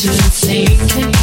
to think.